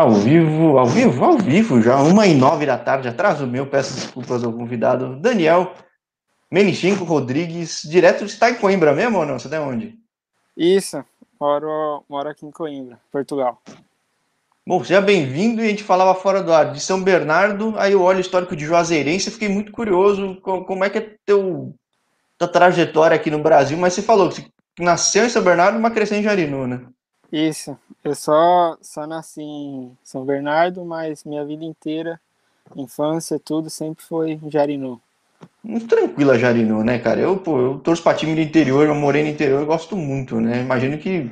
Ao vivo, ao vivo, ao vivo, já uma e nove da tarde, atraso meu, peço desculpas ao convidado Daniel Menichinco Rodrigues, direto de está em Coimbra mesmo ou não? Você tá onde? Isso, moro, moro aqui em Coimbra, Portugal. Bom, seja bem-vindo e a gente falava fora do ar de São Bernardo, aí eu olho o histórico de Juazeirense e fiquei muito curioso como é que é teu, tua trajetória aqui no Brasil, mas você falou que você nasceu em São Bernardo, mas cresceu em Jarinu, né? Isso, eu só, só nasci em São Bernardo, mas minha vida inteira, infância, tudo, sempre foi em Jarinu. Muito tranquila Jarinu, né, cara? Eu, pô, eu torço pra time do interior, eu morei no interior, eu gosto muito, né? Imagino que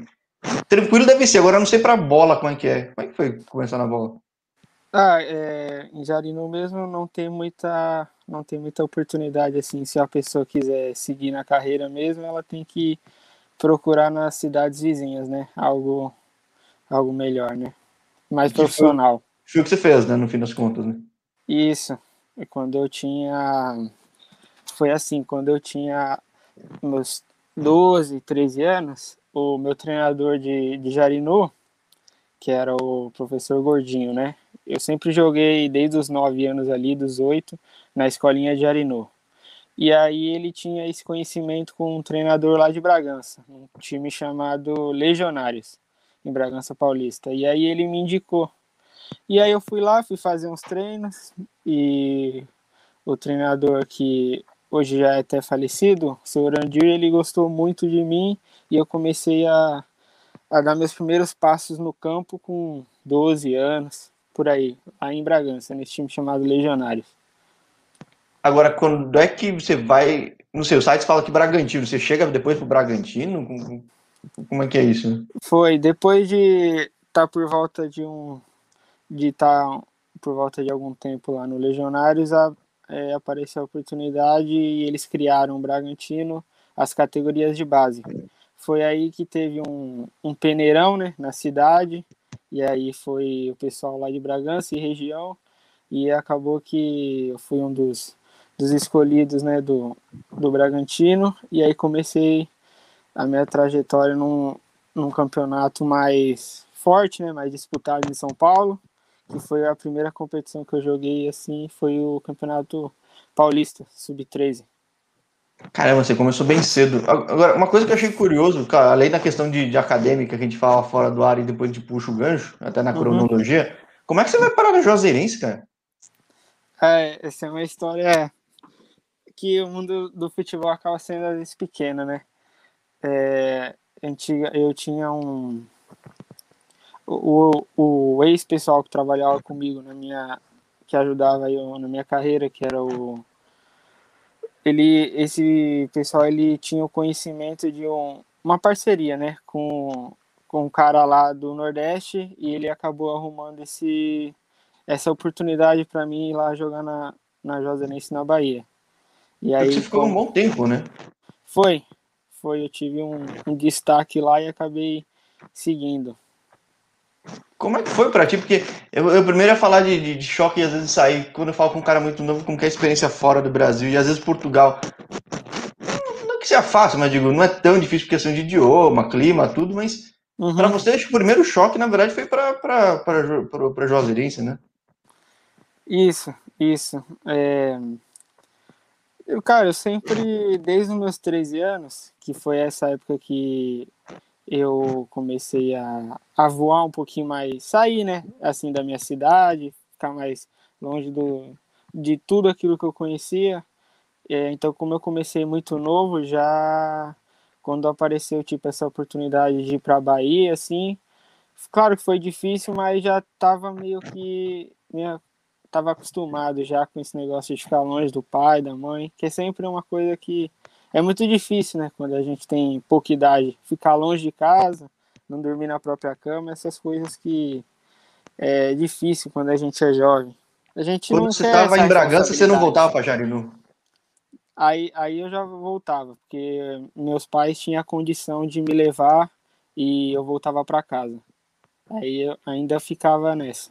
tranquilo deve ser. Agora eu não sei pra bola como é que é. Como é que foi começar na bola? Ah, é, em Jarinu mesmo não tem muita não tem muita oportunidade assim. Se a pessoa quiser seguir na carreira mesmo, ela tem que procurar nas cidades vizinhas, né? Algo, algo melhor, né? Mais profissional. Foi, o que você fez, né? No fim das contas, né? Isso. E quando eu tinha. Foi assim, quando eu tinha meus 12, 13 anos, o meu treinador de, de Jarinu, que era o professor Gordinho, né? Eu sempre joguei desde os 9 anos ali, dos 8, na escolinha de Jarinu. E aí ele tinha esse conhecimento com um treinador lá de Bragança, um time chamado Legionários, em Bragança Paulista. E aí ele me indicou. E aí eu fui lá, fui fazer uns treinos e o treinador que hoje já é até falecido, o senhor Andir, ele gostou muito de mim e eu comecei a, a dar meus primeiros passos no campo com 12 anos, por aí, lá em Bragança, nesse time chamado Legionários. Agora, quando é que você vai. No seu site fala que Bragantino, você chega depois pro Bragantino? Como é que é isso? Foi, depois de estar tá por volta de um. de estar tá por volta de algum tempo lá no Legionários, a, é, apareceu a oportunidade e eles criaram o Bragantino, as categorias de base. Foi aí que teve um, um peneirão né, na cidade, e aí foi o pessoal lá de Bragança e região, e acabou que eu fui um dos dos escolhidos né, do, do Bragantino, e aí comecei a minha trajetória num, num campeonato mais forte, né, mais disputado em São Paulo, que foi a primeira competição que eu joguei assim, foi o Campeonato Paulista, Sub-13. Caramba, você começou bem cedo. Agora, uma coisa que eu achei curioso, cara, além da questão de, de acadêmica que a gente fala fora do ar e depois a gente puxa o gancho, até na uhum. cronologia, como é que você vai parar no Juazeirense, cara? É, essa é uma história que o mundo do futebol acaba sendo às vezes pequeno, né? É, eu tinha um o, o ex-pessoal que trabalhava comigo na minha que ajudava eu na minha carreira, que era o ele esse pessoal ele tinha o conhecimento de um, uma parceria, né, com com um cara lá do Nordeste e ele acabou arrumando esse essa oportunidade para mim ir lá jogar na na Josenense na Bahia. E aí, você ficou um bom tempo, né? Foi, foi. Eu tive um, um destaque lá e acabei seguindo. Como é que foi pra ti? Porque eu, eu primeiro ia falar de, de, de, choque e às vezes sair, quando eu falo com um cara muito novo, como que é a experiência fora do Brasil, e às vezes Portugal. Não, não é que seja fácil, mas digo, não é tão difícil por questão de idioma, clima, tudo, mas uhum. para você, acho que o primeiro choque, na verdade, foi pra Juazeirense, né? Isso, isso. É... Eu, cara, eu sempre, desde os meus 13 anos, que foi essa época que eu comecei a, a voar um pouquinho mais, sair, né, assim, da minha cidade, ficar mais longe do, de tudo aquilo que eu conhecia. É, então, como eu comecei muito novo, já quando apareceu, tipo, essa oportunidade de ir para Bahia, assim, claro que foi difícil, mas já tava meio que minha estava acostumado já com esse negócio de ficar longe do pai, da mãe, que é sempre uma coisa que é muito difícil, né? Quando a gente tem pouca idade, ficar longe de casa, não dormir na própria cama, essas coisas que é difícil quando a gente é jovem. A gente quando você estava em Bragança, você não voltava para Jarinu? Aí, aí eu já voltava, porque meus pais tinham a condição de me levar e eu voltava para casa. Aí eu ainda ficava nessa.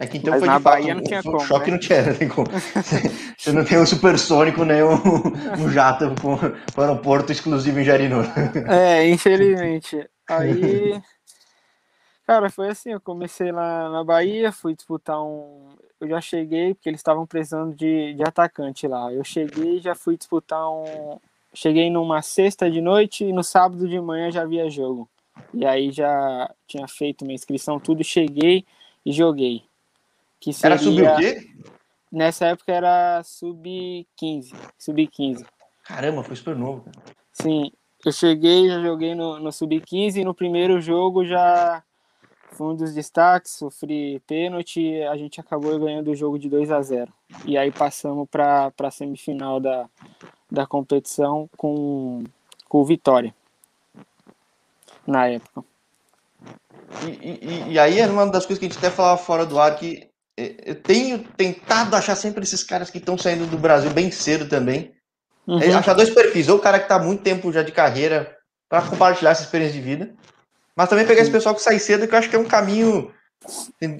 É que então Mas foi na de fato, Bahia não tinha um, como. choque né? não tinha, não tem como. Você não tem um supersônico nem um, um jato para o aeroporto exclusivo em Jarinu. É, infelizmente. Aí. Cara, foi assim, eu comecei lá na Bahia, fui disputar um. Eu já cheguei, porque eles estavam precisando de, de atacante lá. Eu cheguei e já fui disputar um. Cheguei numa sexta de noite e no sábado de manhã já havia jogo. E aí já tinha feito minha inscrição, tudo, cheguei e joguei. Que seria... Era sub o quê? Nessa época era sub-15. Sub-15. Caramba, foi super novo, cara. Sim, eu cheguei, já joguei no, no sub-15 e no primeiro jogo já foi um dos destaques, sofri pênalti, a gente acabou ganhando o jogo de 2 a 0 E aí passamos para a semifinal da, da competição com, com o Vitória, na época. E, e, e, aí é uma das coisas que a gente até falava fora do ar, que eu tenho tentado achar sempre esses caras que estão saindo do Brasil bem cedo também. Uhum. É, achar dois perfis, ou o cara que está há muito tempo já de carreira para compartilhar essa experiência de vida, mas também pegar esse pessoal que sai cedo, que eu acho que é um caminho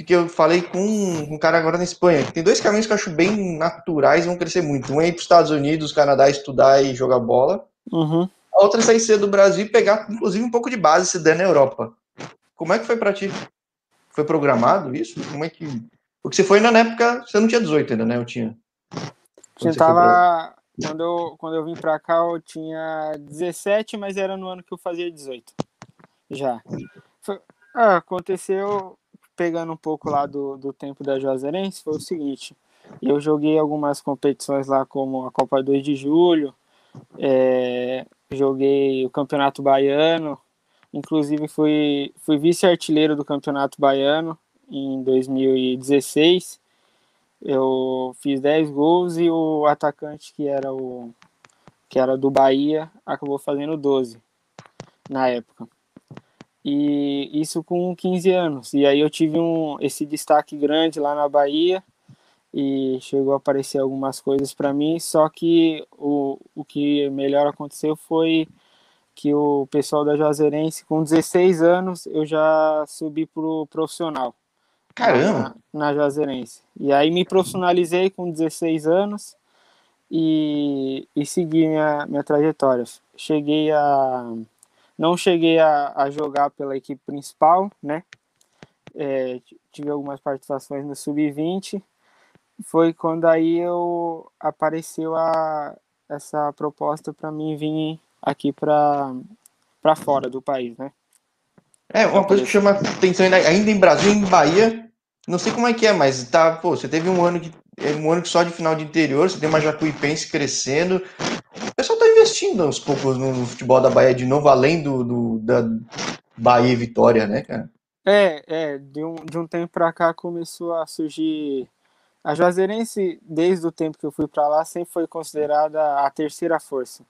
que eu falei com um cara agora na Espanha. Tem dois caminhos que eu acho bem naturais e vão crescer muito. Um é ir para os Estados Unidos, Canadá, estudar e jogar bola. Uhum. A outra é sair cedo do Brasil e pegar, inclusive, um pouco de base se der na Europa. Como é que foi para ti? Foi programado isso? Como é que. Porque você foi na época, você não tinha 18 ainda, né? Eu tinha. Quando, tava... quando, eu, quando eu vim para cá, eu tinha 17, mas era no ano que eu fazia 18. Já. Foi, ah, aconteceu, pegando um pouco lá do, do tempo da Juazeirense, foi o seguinte. Eu joguei algumas competições lá, como a Copa 2 de Julho, é, joguei o Campeonato Baiano, inclusive fui, fui vice-artilheiro do Campeonato Baiano em 2016. Eu fiz 10 gols e o atacante que era o que era do Bahia acabou fazendo 12 na época e isso com 15 anos. E aí eu tive um, esse destaque grande lá na Bahia e chegou a aparecer algumas coisas para mim, só que o, o que melhor aconteceu foi que o pessoal da Juazeirense, com 16 anos, eu já subi pro profissional. Caramba! Na, na Juazeirense. E aí me profissionalizei com 16 anos e, e segui minha, minha trajetória. Cheguei a não cheguei a, a jogar pela equipe principal, né? É, tive algumas participações no sub-20. Foi quando aí eu apareceu a, essa proposta para mim vir aqui para fora do país, né? É, uma coisa que chama atenção ainda em Brasil, em Bahia, não sei como é que é, mas tá, pô, você teve um ano que um ano que só de final de interior, você tem uma Jacuipense crescendo, pessoal está investindo aos poucos no futebol da Bahia de novo, além do, do da Bahia e Vitória, né, cara? É, é, de um, de um tempo para cá começou a surgir. A Juazeirense, desde o tempo que eu fui para lá, sempre foi considerada a terceira força,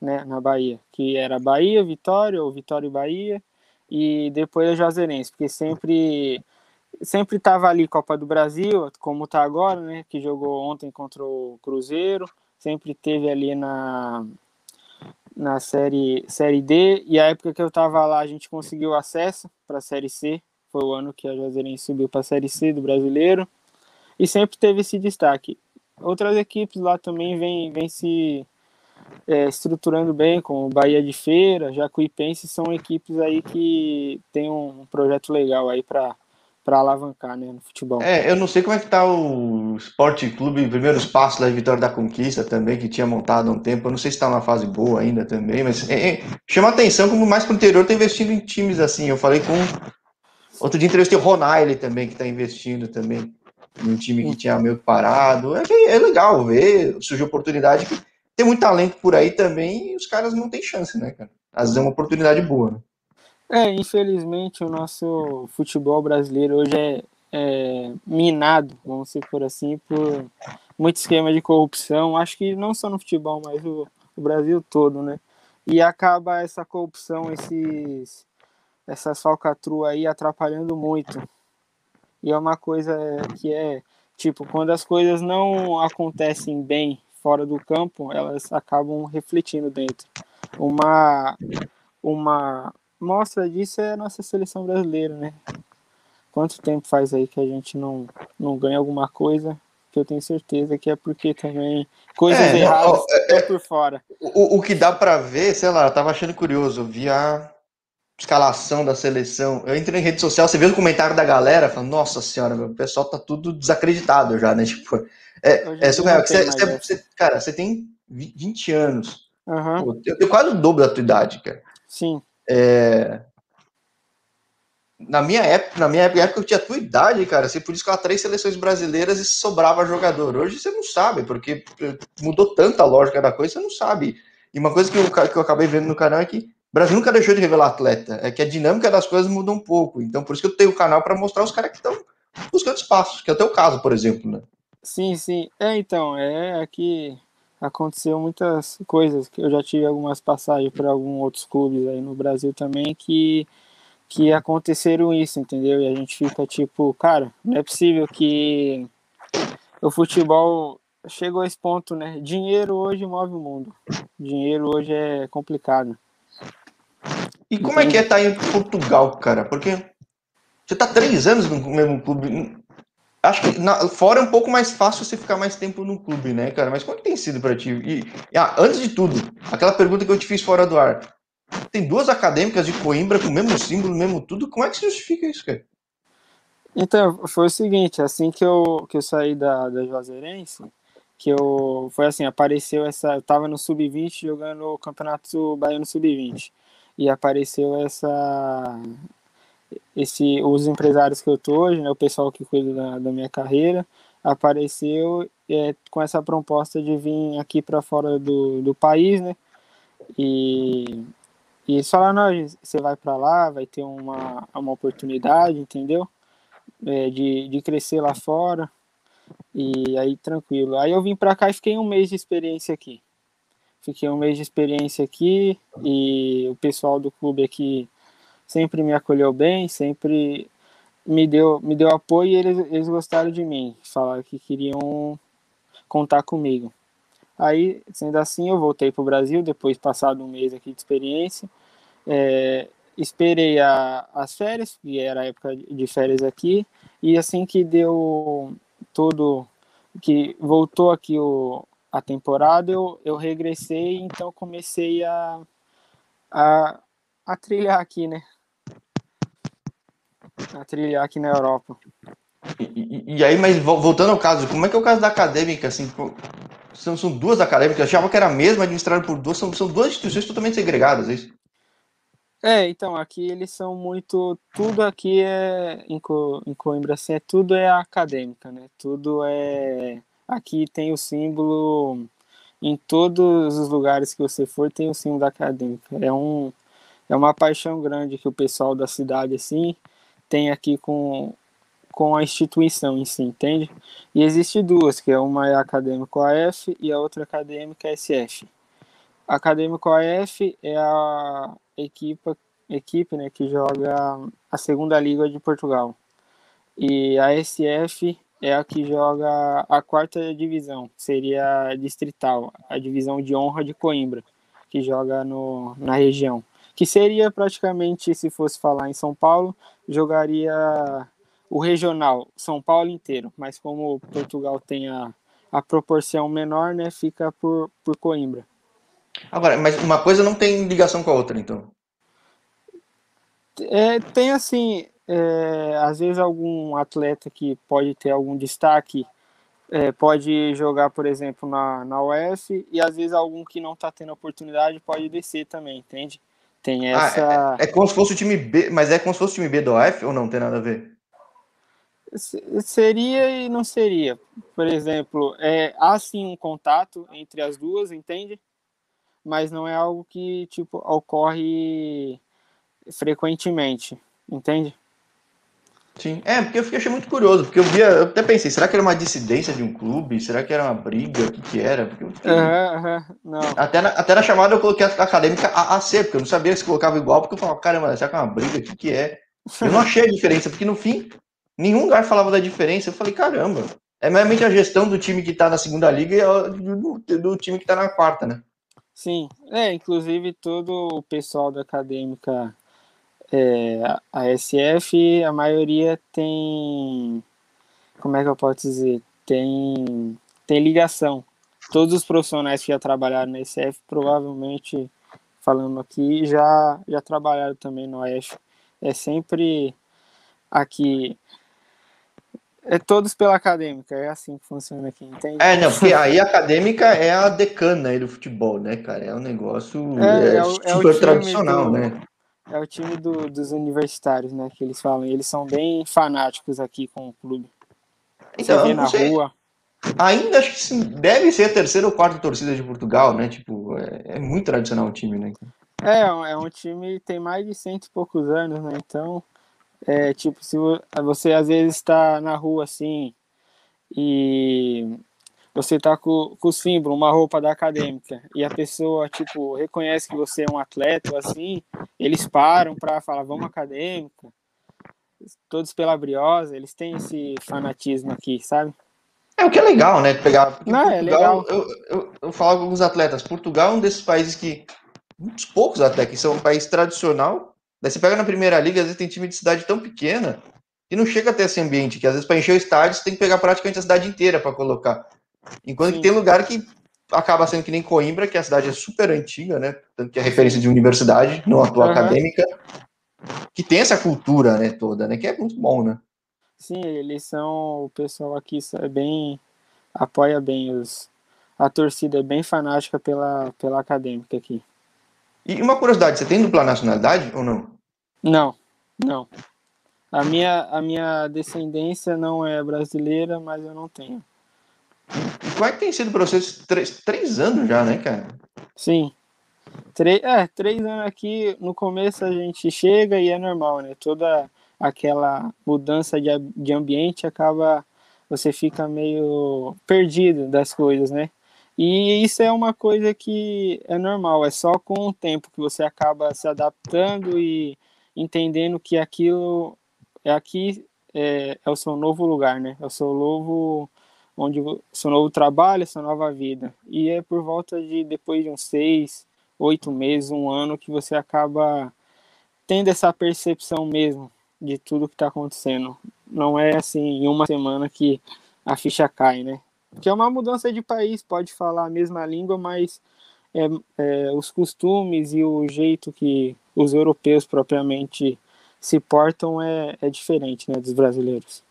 né, na Bahia, que era Bahia, Vitória, ou Vitória e Bahia, e depois a Juazeirense, porque sempre sempre estava ali Copa do Brasil, como está agora, né, que jogou ontem contra o Cruzeiro, sempre teve ali na na série série D e a época que eu tava lá a gente conseguiu acesso para a série C foi o ano que a Juazeirense subiu para a série C do Brasileiro e sempre teve esse destaque. Outras equipes lá também vêm vem se é, estruturando bem como Bahia de Feira Jacuipense são equipes aí que tem um projeto legal aí para para alavancar né, no futebol. É, eu não sei como é que tá o Esporte Clube Primeiros Passos da Vitória da Conquista também, que tinha montado há um tempo. Eu não sei se está numa fase boa ainda também, mas é, é, chama atenção como mais para o interior está investindo em times assim. Eu falei com. Outro dia entrevistei o Ronaldo também, que está investindo também num time que tinha meio parado. É, é legal ver, surgiu oportunidade. Tem muito talento por aí também e os caras não têm chance, né, cara? Às vezes é uma oportunidade boa, né? É, infelizmente o nosso futebol brasileiro hoje é, é minado, vamos dizer por assim, por muito esquema de corrupção. Acho que não só no futebol, mas o, o Brasil todo, né? E acaba essa corrupção, esses, essas falcatruas aí atrapalhando muito. E é uma coisa que é, tipo, quando as coisas não acontecem bem fora do campo, elas acabam refletindo dentro. Uma, uma, mostra disso é a nossa seleção brasileira, né? Quanto tempo faz aí que a gente não, não ganha alguma coisa que eu tenho certeza que é porque também coisas é, erradas é, estão por fora. O, o que dá para ver, sei lá, eu tava achando curioso, eu vi a, escalação da seleção. Eu entrei em rede social, você vê o comentário da galera, falando, nossa senhora, meu, o pessoal tá tudo desacreditado já, né? Tipo, é, é surreal. Você, você, você, cara, você tem 20 anos. Uhum. Pô, eu tenho quase o dobro da tua idade, cara. Sim. É... Na minha época, na minha época eu tinha a tua idade, cara. Você podia escalar três seleções brasileiras e sobrava jogador. Hoje você não sabe, porque mudou tanta lógica da coisa, você não sabe. E uma coisa que eu, que eu acabei vendo no canal é que o Brasil nunca deixou de revelar atleta. É que a dinâmica das coisas muda um pouco. Então, por isso que eu tenho o canal para mostrar os caras que estão buscando espaços, que é o teu caso, por exemplo, né? Sim, sim. É, então, é que aconteceu muitas coisas. Eu já tive algumas passagens para alguns outros clubes aí no Brasil também que, que aconteceram isso, entendeu? E a gente fica tipo, cara, não é possível que o futebol chegou a esse ponto, né? Dinheiro hoje move o mundo. Dinheiro hoje é complicado. E como é que é estar tá em Portugal, cara? Porque você tá três anos no mesmo clube. Acho que na, fora é um pouco mais fácil você ficar mais tempo no clube, né, cara? Mas como é que tem sido para ti? E, ah, antes de tudo, aquela pergunta que eu te fiz fora do ar. Tem duas acadêmicas de Coimbra com o mesmo símbolo, mesmo tudo. Como é que se justifica isso, cara? Então, foi o seguinte, assim que eu, que eu saí da, da Juazeirense, que eu foi assim, apareceu essa, eu tava no sub-20 jogando o Campeonato Baiano sub-20 e apareceu essa esse os empresários que eu tô hoje, né, o pessoal que cuida da, da minha carreira, apareceu é, com essa proposta de vir aqui para fora do, do país, né? E, e eles falaram, não, você vai para lá, vai ter uma, uma oportunidade, entendeu? É, de, de crescer lá fora. E aí, tranquilo. Aí eu vim para cá e fiquei um mês de experiência aqui. Fiquei um mês de experiência aqui e o pessoal do clube aqui sempre me acolheu bem, sempre me deu, me deu apoio e eles, eles gostaram de mim. Falaram que queriam contar comigo. Aí, sendo assim, eu voltei para o Brasil, depois passado um mês aqui de experiência. É, esperei a, as férias, que era a época de férias aqui, e assim que deu tudo, que voltou aqui o, a temporada, eu, eu regressei, então comecei a, a, a trilhar aqui, né? A trilhar aqui na Europa. E, e, e, aí, mas voltando ao caso, como é que é o caso da acadêmica, assim, são, são duas acadêmicas, eu achava que era a mesma, administrada por duas, são, são duas instituições totalmente segregadas, é isso? É, então, aqui eles são muito. Tudo aqui é. Em, Co, em Coimbra, assim, é, tudo é acadêmica, né? Tudo é. Aqui tem o símbolo. Em todos os lugares que você for, tem o símbolo da acadêmica. É, um, é uma paixão grande que o pessoal da cidade, assim, tem aqui com, com a instituição em si, entende? E existe duas, que é uma é acadêmico AF e a outra acadêmica SF. Acadêmico AF é a equipa, equipe né, que joga a segunda liga de Portugal. E a SF é a que joga a quarta divisão, seria a distrital, a divisão de honra de Coimbra, que joga no, na região. Que seria praticamente, se fosse falar em São Paulo, jogaria o regional, São Paulo inteiro, mas como Portugal tem a, a proporção menor, né, fica por, por Coimbra. Agora, mas uma coisa não tem ligação com a outra, então? É, tem assim, é, às vezes algum atleta que pode ter algum destaque é, pode jogar, por exemplo, na, na UF e às vezes algum que não está tendo oportunidade pode descer também, entende? Tem essa. Ah, é, é, como se fosse o time B, mas é como se fosse o time B do UF ou não tem nada a ver? Seria e não seria. Por exemplo, é, há sim um contato entre as duas, entende? mas não é algo que tipo ocorre frequentemente, entende? Sim, é, porque eu achei muito curioso, porque eu via, eu até pensei, será que era uma dissidência de um clube? Será que era uma briga? O que, que era? Porque fiquei... uhum, uhum. Até, na, até na chamada eu coloquei a acadêmica AAC, porque eu não sabia se colocava igual, porque eu falava, caramba, será que é uma briga? O que, que é? Eu não achei a diferença, porque no fim, nenhum lugar falava da diferença. Eu falei, caramba, é meramente a gestão do time que tá na segunda liga e do, do time que tá na quarta, né? Sim, é, inclusive todo o pessoal da acadêmica é, a SF, a maioria tem, como é que eu posso dizer, tem, tem ligação. Todos os profissionais que já trabalharam na SF provavelmente falando aqui, já, já trabalharam também no Oeste. É sempre aqui. É todos pela acadêmica, é assim que funciona aqui, entende? É, não, porque aí a acadêmica é a decana aí do futebol, né, cara? É um negócio É, é, é é super tradicional, do- né? É o time do- dos universitários, né? Que eles falam. Eles são bem fanáticos aqui com o clube. Então, Você vê na sei, rua. ainda acho que sim, deve ser a terceira ou quarta torcida de Portugal, né? Tipo, é, é muito tradicional o time, né? É, é um time que tem mais de cento e poucos anos, né? Então, é tipo, se vo- você às vezes está na rua assim e você tá com, com o símbolo, uma roupa da acadêmica, e a pessoa, tipo, reconhece que você é um atleta ou assim, eles param para falar, vamos acadêmica, todos pela briosa, eles têm esse fanatismo aqui, sabe? É o que é legal, né? Pegar. porque Não, é Portugal, Eu, eu, eu falo com alguns atletas, Portugal é um desses países que. Muitos poucos até, que são um país tradicional. Daí você pega na primeira liga, às vezes tem time de cidade tão pequena que não chega até esse ambiente, que às vezes para encher o estádio você tem que pegar praticamente a cidade inteira para colocar. Enquanto Sim. que tem lugar que acaba sendo que nem Coimbra, que a cidade é super antiga, né? Tanto que é referência de universidade, não atual Aham. acadêmica, que tem essa cultura, né, toda, né? Que é muito bom, né? Sim, eles são. O pessoal aqui é bem. apoia bem os. A torcida é bem fanática pela, pela acadêmica aqui. E uma curiosidade, você tem dupla nacionalidade ou não? Não, não. A minha, a minha descendência não é brasileira, mas eu não tenho. Como é que tem sido para vocês três, três anos já, né, cara? Sim. Três, é, três anos aqui, no começo a gente chega e é normal, né? Toda aquela mudança de, de ambiente acaba, você fica meio perdido das coisas, né? E isso é uma coisa que é normal, é só com o tempo que você acaba se adaptando e entendendo que aquilo é aqui é, é o seu novo lugar, né? É o seu novo onde seu novo trabalho, sua nova vida. E é por volta de depois de uns seis, oito meses, um ano que você acaba tendo essa percepção mesmo de tudo que está acontecendo. Não é assim em uma semana que a ficha cai, né? Que é uma mudança de país, pode falar a mesma língua, mas é, é, os costumes e o jeito que os europeus propriamente se portam é, é diferente né, dos brasileiros.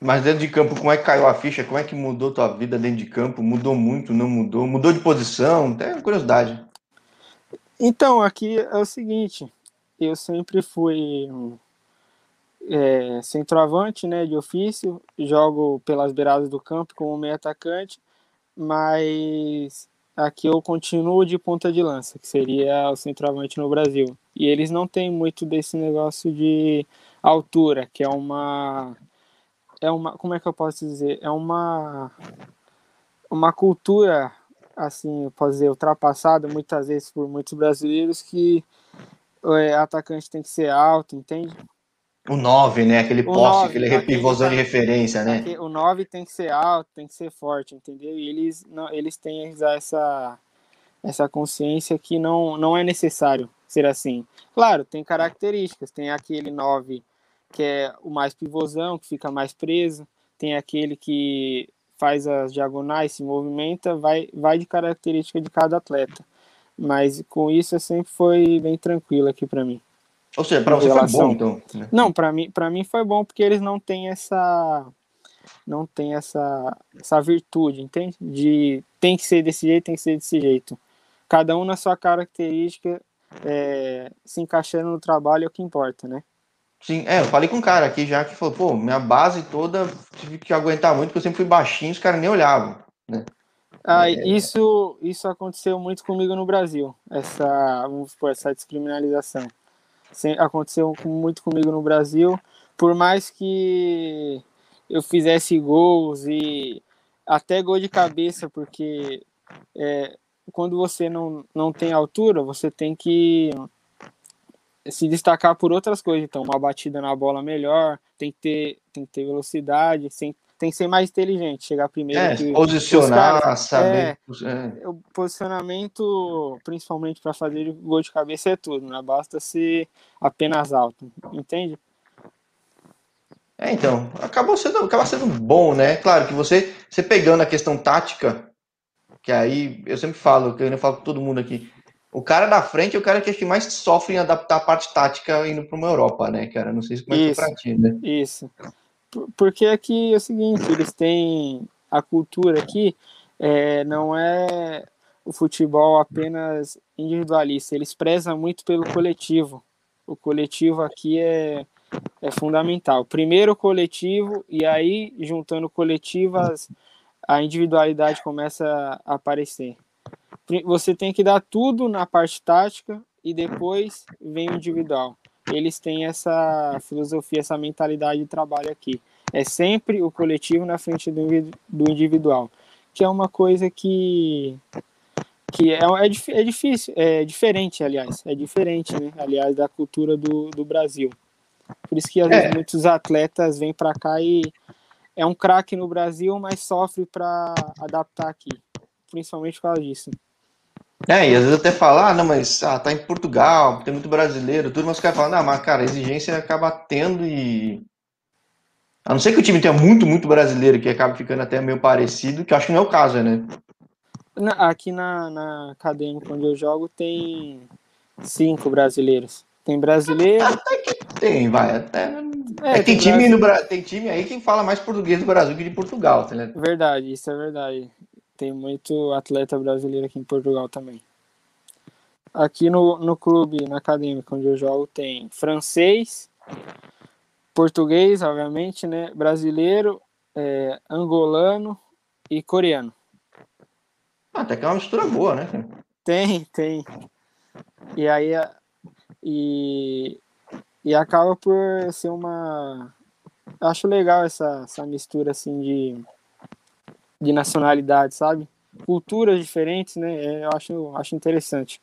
Mas dentro de campo, como é que caiu a ficha? Como é que mudou tua vida dentro de campo? Mudou muito, não mudou? Mudou de posição? Até curiosidade. Então, aqui é o seguinte, eu sempre fui é, centroavante, né, de ofício, jogo pelas beiradas do campo como meio atacante, mas aqui eu continuo de ponta de lança, que seria o centroavante no Brasil. E eles não têm muito desse negócio de altura, que é uma é uma, como é que eu posso dizer? É uma uma cultura assim, eu posso dizer, ultrapassada muitas vezes por muitos brasileiros que é, atacante tem que ser alto, entende? O 9, né? Aquele O poste, nove, aquele aquele pivôzão de referência, né? O 9 tem que ser alto, tem que ser forte, entendeu? E eles, não, eles têm essa, essa consciência que não, não é necessário ser assim. Claro, tem características, tem aquele 9 que é o mais pivôzão, que fica mais preso, tem aquele que faz as diagonais, se movimenta, vai, vai de característica de cada atleta. Mas com isso sempre foi bem tranquilo aqui para mim. Ou seja, pra Em você foi relação- bom, então. né? Não, para mim, para mim foi bom porque eles não têm essa não tem essa essa virtude, entende? De tem que ser desse jeito, tem que ser desse jeito. Cada um na sua característica, é, se encaixando no trabalho é o que importa, né? Sim, é, eu falei com um cara aqui já que falou, pô, minha base toda tive que aguentar muito, porque eu sempre fui baixinho, os caras nem olhavam. Ah, É. isso isso aconteceu muito comigo no Brasil. Essa, vamos supor, essa descriminalização. Aconteceu muito comigo no Brasil, por mais que eu fizesse gols e até gol de cabeça, porque é, quando você não, não tem altura, você tem que se destacar por outras coisas. Então, uma batida na bola melhor, tem que ter, tem que ter velocidade, sem- tem que ser mais inteligente, chegar primeiro. É, que posicionar, caras- saber. é. é. o posicionamento, principalmente para fazer gol de cabeça, é tudo, não basta ser apenas alto, entende? É, então, acabou sendo, acaba sendo bom, né? Claro que você, você pegando a questão tática, que aí eu sempre falo, que eu falo com todo mundo aqui, o cara da frente é o cara que acho que mais sofre em adaptar a parte tática indo para uma Europa, né, cara? Não sei se como é que pra ti, né? Isso. Porque aqui é o seguinte, eles têm a cultura aqui, é, não é o futebol apenas individualista, eles prezam muito pelo coletivo. O coletivo aqui é, é fundamental. Primeiro o coletivo, e aí, juntando coletivas, a individualidade começa a aparecer. Você tem que dar tudo na parte tática e depois vem o individual. Eles têm essa filosofia, essa mentalidade de trabalho aqui. É sempre o coletivo na frente do individual, que é uma coisa que que é, é, é, difícil, é diferente, aliás, é diferente, né, aliás, da cultura do, do Brasil. Por isso que às vezes é. muitos atletas vêm para cá e é um craque no Brasil, mas sofre para adaptar aqui, principalmente por causa disso. É, e às vezes até falar, ah, não, mas ah, tá em Portugal, tem muito brasileiro, tudo, mas os caras falam, não, mas cara, a exigência acaba tendo e. A não ser que o time tenha muito, muito brasileiro, que acaba ficando até meio parecido, que eu acho que não é o caso, né? Aqui na, na acadêmica onde eu jogo tem cinco brasileiros. Tem brasileiro. Até que tem, vai. Até... É, é tem, tem, time no, tem time aí que fala mais português do Brasil que de Portugal, tá ligado? Verdade, isso é verdade. Tem muito atleta brasileiro aqui em Portugal também. Aqui no, no clube, na acadêmica onde eu jogo, tem francês, português, obviamente, né? Brasileiro, é, angolano e coreano. Ah, até que é uma mistura boa, né? Tem, tem. E aí e, e acaba por ser uma. Acho legal essa, essa mistura assim de de nacionalidade, sabe? Culturas diferentes, né? É, eu acho, acho interessante.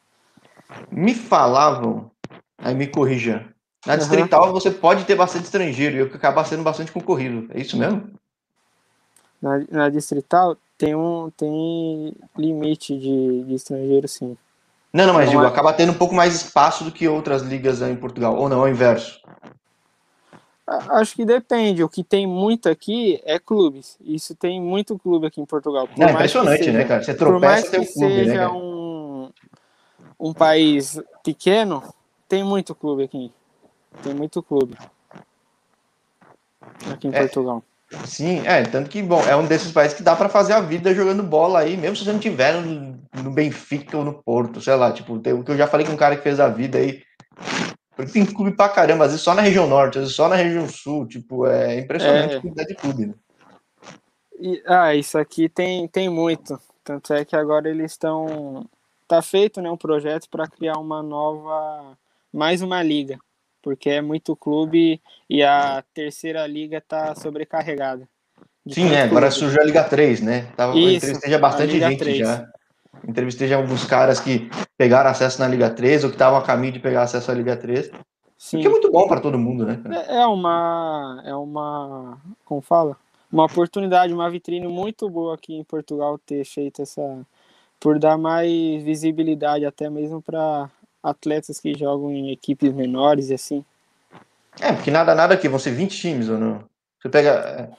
Me falavam, aí me corrija. Na uhum. distrital você pode ter bastante estrangeiro e eu acaba sendo bastante concorrido. É isso mesmo? Na, na distrital tem um tem limite de, de estrangeiro, sim. Não, não, mas não digo, é... acaba tendo um pouco mais espaço do que outras ligas em Portugal, ou não, é o inverso? Acho que depende. O que tem muito aqui é clubes. Isso tem muito clube aqui em Portugal. Por Não, é impressionante, seja, né, cara? Você tropeça, tem um clube, né, seja né, um, um país pequeno, tem muito clube aqui. Tem muito clube. Aqui em é, Portugal. Sim, é, tanto que, bom, é um desses países que dá para fazer a vida jogando bola aí, mesmo se você não tiver no, no Benfica ou no Porto, sei lá, tipo, tem, o que eu já falei com um cara que fez a vida aí, porque tem clube pra caramba, às vezes só na região norte, às vezes só na região sul, tipo, é impressionante é. a quantidade de clube, né? E, ah, isso aqui tem, tem muito. Tanto é que agora eles estão. Tá feito né, um projeto para criar uma nova. Mais uma liga. Porque é muito clube e a terceira liga tá sobrecarregada. Sim, é, agora surgiu a Liga 3, né? Tava, Isso, seja bastante gente 3. já. Entrevistei já alguns caras que pegaram acesso na Liga 3 ou que estavam a caminho de pegar acesso à Liga 3. Sim. Que é muito bom para todo mundo, né? É, é uma. É uma. Como fala? Uma oportunidade, uma vitrine muito boa aqui em Portugal ter feito essa. Por dar mais visibilidade até mesmo para atletas que jogam em equipes menores e assim. É, porque nada, nada aqui, vão ser 20 times ou não? Você pega.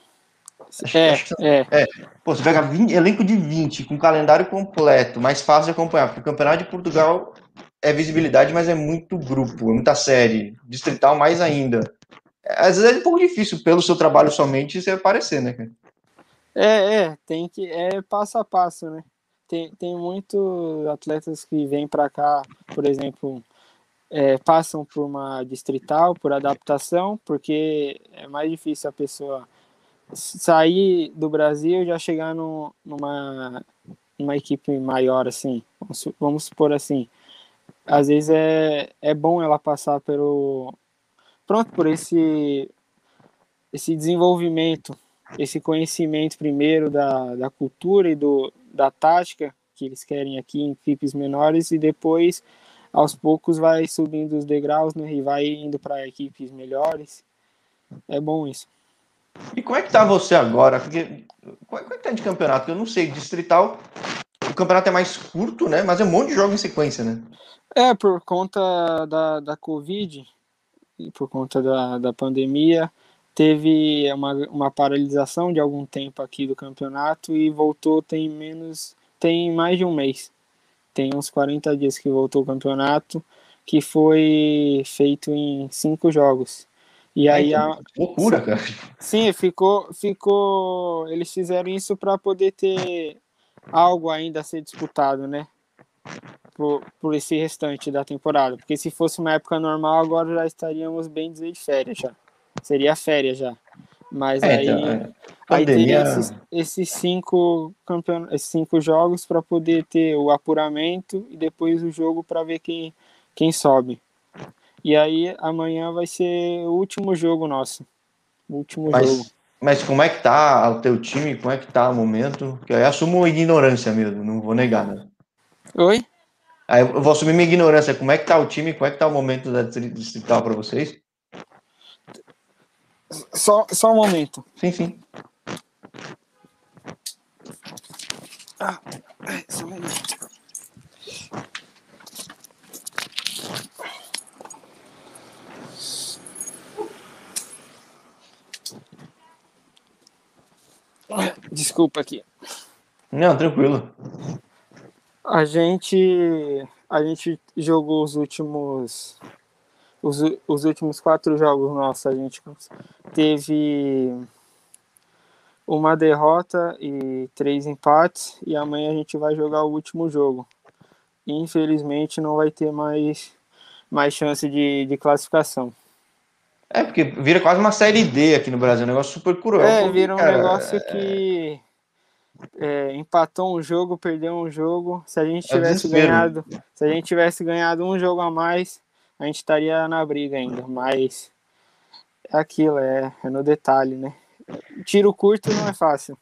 É, é, é. é. Pô, você pega 20, elenco de 20, com calendário completo, mais fácil de acompanhar, porque o Campeonato de Portugal é visibilidade, mas é muito grupo, é muita série. Distrital mais ainda. Às vezes é um pouco difícil, pelo seu trabalho somente, você aparecer, né, cara? É, é, tem que. É passo a passo, né? Tem, tem muitos atletas que vêm para cá, por exemplo, é, passam por uma distrital, por adaptação, porque é mais difícil a pessoa sair do Brasil já chegar no, numa, numa equipe maior, assim, vamos, vamos supor assim. Às vezes é, é bom ela passar pelo. Pronto, por esse, esse desenvolvimento, esse conhecimento primeiro da, da cultura e do, da tática que eles querem aqui em equipes menores e depois aos poucos vai subindo os degraus né, e vai indo para equipes melhores. É bom isso. E como é que tá você agora? Porque como é que tá de campeonato? Eu não sei, distrital, o campeonato é mais curto, né? Mas é um monte de jogos em sequência, né? É, por conta da, da Covid e por conta da, da pandemia, teve uma, uma paralisação de algum tempo aqui do campeonato e voltou tem menos, tem mais de um mês. tem uns 40 dias que voltou o campeonato, que foi feito em cinco jogos. E É, aí então, a, loucura, cara. Sim, ficou, ficou. Eles fizeram isso para poder ter algo ainda a ser disputado, né? Por, por esse restante da temporada. Porque se fosse uma época normal, agora já estaríamos bem dizer de férias já. Seria férias já. Mas É, aí, então, é. aí teria esses, esses cinco campeon... esses cinco jogos para poder ter o apuramento e depois o jogo para ver quem, quem sobe. E aí amanhã vai ser o último jogo nosso. O último jogo. Mas, mas como é que tá o teu time? Como é que tá o momento? Que eu assumo ignorância mesmo, não vou negar, né? Oi? Aí eu vou assumir minha ignorância. Como é que tá o time? Como é que tá o momento da distri- distrital para vocês? Só, só um momento. Sim, sim. Só um momento. Desculpa aqui. Não, tranquilo. A gente a gente jogou os últimos os, os últimos quatro jogos nossos. A gente teve uma derrota e três empates e amanhã a gente vai jogar o último jogo. Infelizmente não vai ter mais mais chance de, de classificação. É, porque vira quase uma série D aqui no Brasil, um negócio super cruel. É, porque, vira um cara, negócio que é, empatou um jogo, perdeu um jogo. Se a gente É tivesse desespero. ganhado, se a gente tivesse ganhado um jogo a mais, a gente estaria na briga ainda. Mas é aquilo, é, é no detalhe, né? Tiro curto não é fácil.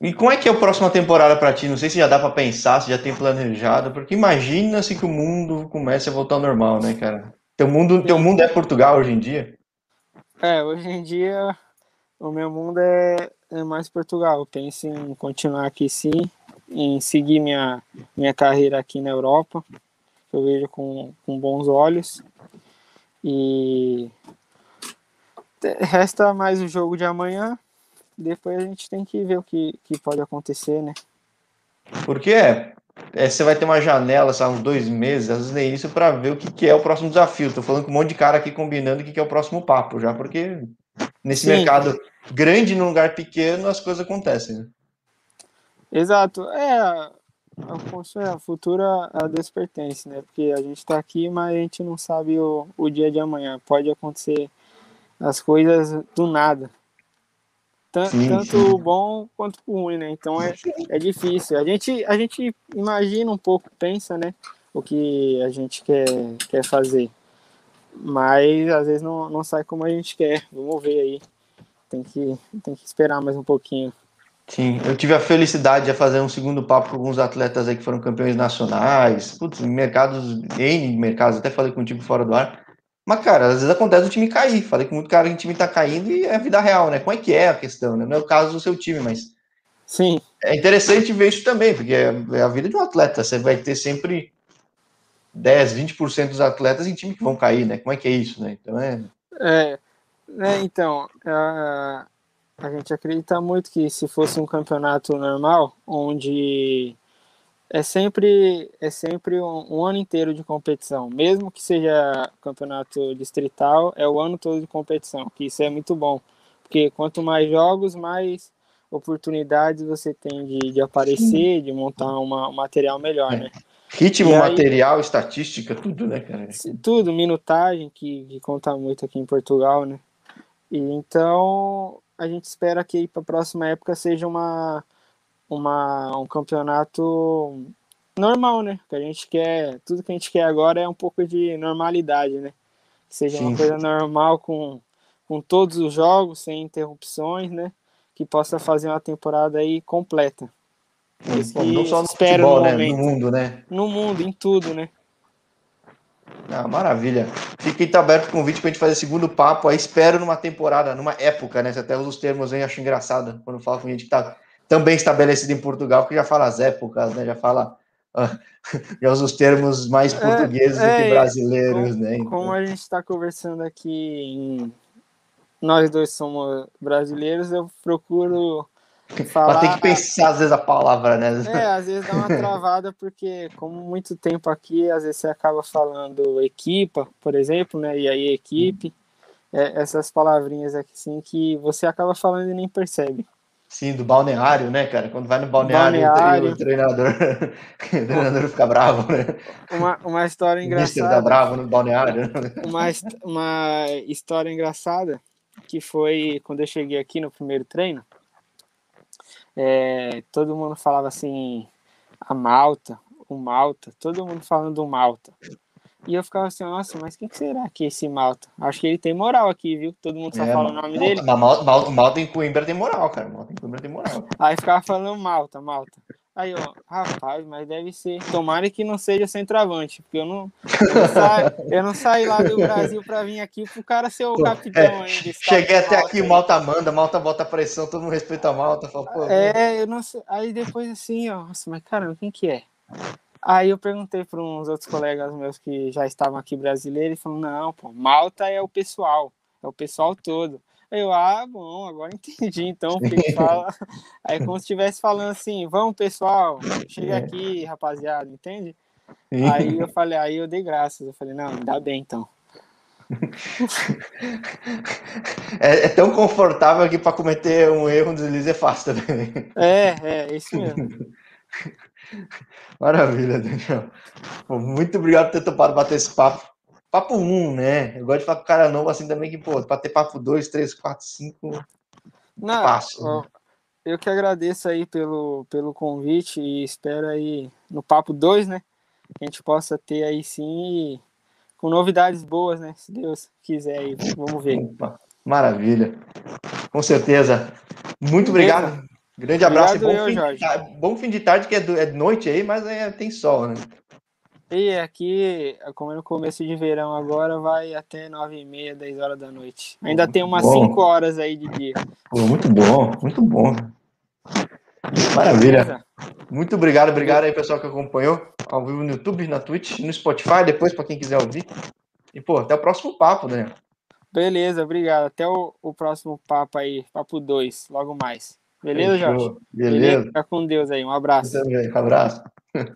E como é que é a próxima temporada pra ti? Não sei se já dá pra pensar, se já tem planejado, porque imagina-se que o mundo comece a voltar ao normal, né, cara? Teu mundo, teu mundo é Portugal hoje em dia? É, hoje em dia o meu mundo é, é mais Portugal. Eu penso em continuar aqui sim, em seguir minha, minha carreira aqui na Europa, eu vejo com, com bons olhos. E resta mais o jogo de amanhã. Depois a gente tem que ver o que, que pode acontecer, né? Porque é, é, você vai ter uma janela, sabe, uns dois meses, às vezes nem isso, pra ver o que, que é o próximo desafio. Tô falando com um monte de cara aqui combinando o que, que é o próximo papo, já, porque nesse Sim. mercado grande, num lugar pequeno, as coisas acontecem, né? Exato. É, a, a, cons- a futura a Deus pertence, né? Porque a gente tá aqui, mas a gente não sabe o, o dia de amanhã. Pode acontecer as coisas do nada. Tan- Sim, tanto o bom quanto o ruim, né? Então é, é difícil. A gente, a gente imagina um pouco, pensa, né? O que a gente quer, quer fazer. Mas às vezes não, não sai como a gente quer. Vamos ver aí. Tem que, tem que esperar mais um pouquinho. Sim, eu tive a felicidade de fazer um segundo papo com alguns atletas aí que foram campeões nacionais, putz, mercados, em mercados, até falei contigo fora do ar. Mas, cara, às vezes acontece o time cair. Falei com muito cara que o time tá caindo e é a vida real, né? Como é que é a questão, né? Não é o caso do seu time, mas Sim, é interessante ver isso também, porque é é a vida de um atleta. Você vai ter sempre 10, 20% dos atletas em time que vão cair, né? Como é que é isso, né? Então é. É, né, então, a, a gente acredita muito que se fosse um campeonato normal, onde é sempre, é sempre um, um ano inteiro de competição, mesmo que seja campeonato distrital, é o ano todo de competição, que isso é muito bom, porque quanto mais jogos, mais oportunidades você tem de, de aparecer, de montar uma, um material melhor, É. né? Ritmo, aí- material, estatística, tudo, né, cara? Tudo, minutagem, que, que conta muito aqui em Portugal, né? E então a gente espera que para a próxima época seja uma, uma, um campeonato normal, né? Que a gente quer, tudo que a gente quer agora é um pouco de normalidade, né? Que seja Sim. uma coisa normal com, com todos os jogos, sem interrupções, né? Que possa fazer uma temporada aí completa. Bom, não só no espero futebol, no né? momento. No mundo, né? No mundo, em tudo, né? Ah, maravilha. Fica aí, tá aberto o convite pra gente fazer segundo papo. Aí espero numa temporada, numa época, né? Você até usa os termos aí, acho engraçado quando fala com gente que tá também estabelecida em Portugal, porque já fala as épocas, né? Já fala. ah, já usa os termos mais É, portugueses do é, que brasileiros, né? Como Então, a gente está conversando aqui, em- nós dois somos brasileiros, eu procuro falar. Tem que pensar às vezes a palavra, né? É, às vezes dá uma travada, porque como muito tempo aqui, às vezes você acaba falando equipa, por exemplo, né? E aí equipe, é, essas palavrinhas aqui sim que você acaba falando e nem percebe. Sim, do balneário, né, cara? Quando vai no balneário, balneário. o treinador, o treinador fica bravo, né? Uma, uma história engraçada. tá bravo no balneário. Uma, uma história engraçada que foi quando eu cheguei aqui no primeiro treino. É, todo mundo falava assim, a Malta, o Malta, todo mundo falando do Malta. E eu ficava assim, nossa, mas quem que será que é esse Malta? Acho que ele tem moral aqui, viu? Todo mundo só é, fala o nome dele. Mas Malta, Malta, Malta em Coimbra tem moral, cara. Malta em Coimbra tem moral. Aí ficava falando Malta, Malta. Aí, ó, rapaz, mas deve ser. Tomara que não seja centroavante, porque eu não, eu não, saio, eu não saí lá do Brasil para vir aqui pro cara ser o capitão é, ainda. Cheguei até aqui, aí. Malta manda, Malta bota pressão, todo mundo respeita a Malta. Fala, Pô, é, eu não sei. Aí depois assim, ó, nossa, mas caramba, quem que é? Aí eu perguntei para uns outros colegas meus que já estavam aqui brasileiros e falaram: não, pô, Malta é o pessoal, é o pessoal todo. Aí eu, ah, bom, agora entendi. Então, fala. Aí, como se estivesse falando assim: vamos, pessoal, chega é. aqui, rapaziada, entende? Aí eu falei, aí eu dei graças. Eu falei, não, ainda bem então. É, é tão confortável que para cometer um erro, um deslize é fácil também. É, é, isso mesmo. Maravilha, Daniel. Muito obrigado por ter topado bater esse papo. Papo 1, um, né? Eu gosto de falar com cara novo assim também, que, pô, pra ter papo 2, 3, 4, 5. Não, fácil. Ó, né? Eu que agradeço aí pelo, pelo convite e espero aí no papo 2, né? Que a gente possa ter aí sim com novidades boas, né? Se Deus quiser aí, vamos ver. Opa, maravilha. Com certeza. Muito obrigado. Grande abraço Obrigado bom, eu, fim tarde, bom fim de tarde, que é, do, é noite aí, mas é, tem sol, né? E aqui, como é no começo de verão agora, vai até 9 e meia, 10 horas da noite. Ainda muito tem umas bom. 5 horas aí de dia. Pô, muito bom, muito bom. Maravilha. Muito obrigado, obrigado aí, pessoal que acompanhou ao vivo no YouTube, na Twitch, no Spotify, depois para quem quiser ouvir. E, pô, até o próximo papo, Daniel. Beleza, obrigado. Até o, o próximo papo aí, papo 2, logo mais. Beleza, Jorge? Beleza. Fica com Deus aí. Um abraço. Um abraço. Tchau.